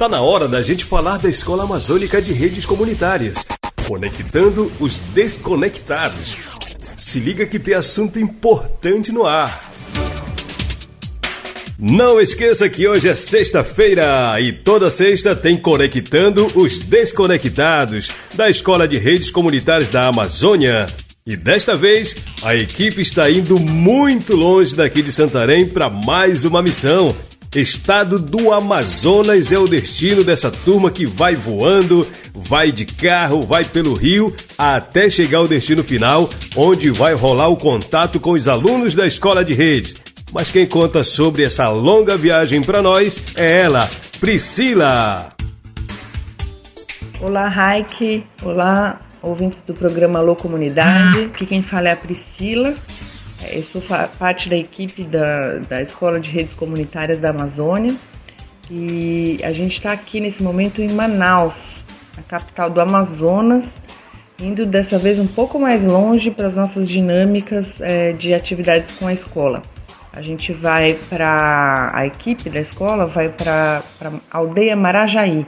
Tá na hora da gente falar da Escola Amazônica de Redes Comunitárias, conectando os desconectados. Se liga que tem assunto importante no ar. Não esqueça que hoje é sexta-feira e toda sexta tem Conectando os Desconectados da Escola de Redes Comunitárias da Amazônia. E desta vez, a equipe está indo muito longe daqui de Santarém para mais uma missão Estado do Amazonas é o destino dessa turma que vai voando, vai de carro, vai pelo rio, até chegar ao destino final, onde vai rolar o contato com os alunos da escola de rede. Mas quem conta sobre essa longa viagem para nós é ela, Priscila. Olá, Raik. Olá, ouvintes do programa Alô Comunidade. Aqui quem fala é a Priscila. Eu sou parte da equipe da, da Escola de Redes Comunitárias da Amazônia e a gente está aqui nesse momento em Manaus, a capital do Amazonas, indo dessa vez um pouco mais longe para as nossas dinâmicas é, de atividades com a escola. A gente vai para a equipe da escola vai para a aldeia Marajaí.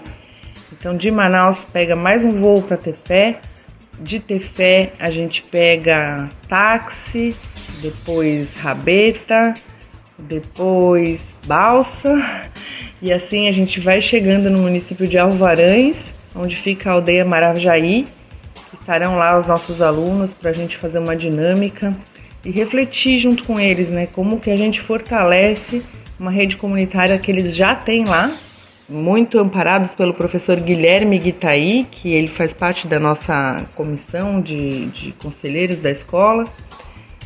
Então de Manaus pega mais um voo para Tefé, de Tefé a gente pega táxi depois rabeta, depois balsa, e assim a gente vai chegando no município de Alvarães, onde fica a aldeia Marajaí. Estarão lá os nossos alunos para a gente fazer uma dinâmica e refletir junto com eles, né, como que a gente fortalece uma rede comunitária que eles já têm lá, muito amparados pelo professor Guilherme Guitaí, que ele faz parte da nossa comissão de, de conselheiros da escola.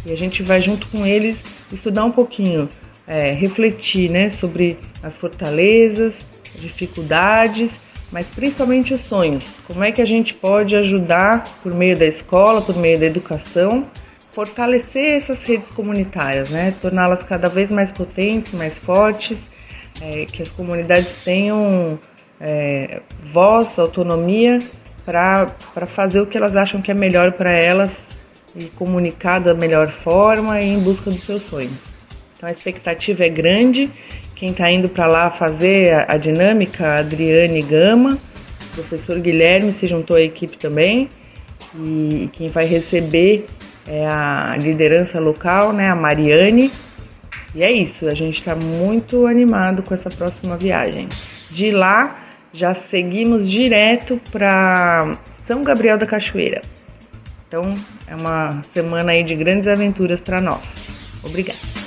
E a gente vai junto com eles estudar um pouquinho, é, refletir né, sobre as fortalezas, dificuldades, mas principalmente os sonhos. Como é que a gente pode ajudar, por meio da escola, por meio da educação, fortalecer essas redes comunitárias, né? torná-las cada vez mais potentes, mais fortes, é, que as comunidades tenham é, voz, autonomia para fazer o que elas acham que é melhor para elas e comunicar da melhor forma e em busca dos seus sonhos. Então a expectativa é grande. Quem está indo para lá fazer a, a dinâmica, a Adriane Gama, o professor Guilherme se juntou à equipe também. E quem vai receber é a liderança local, né, a Mariane. E é isso, a gente está muito animado com essa próxima viagem. De lá, já seguimos direto para São Gabriel da Cachoeira. Então, é uma semana aí de grandes aventuras para nós. Obrigada.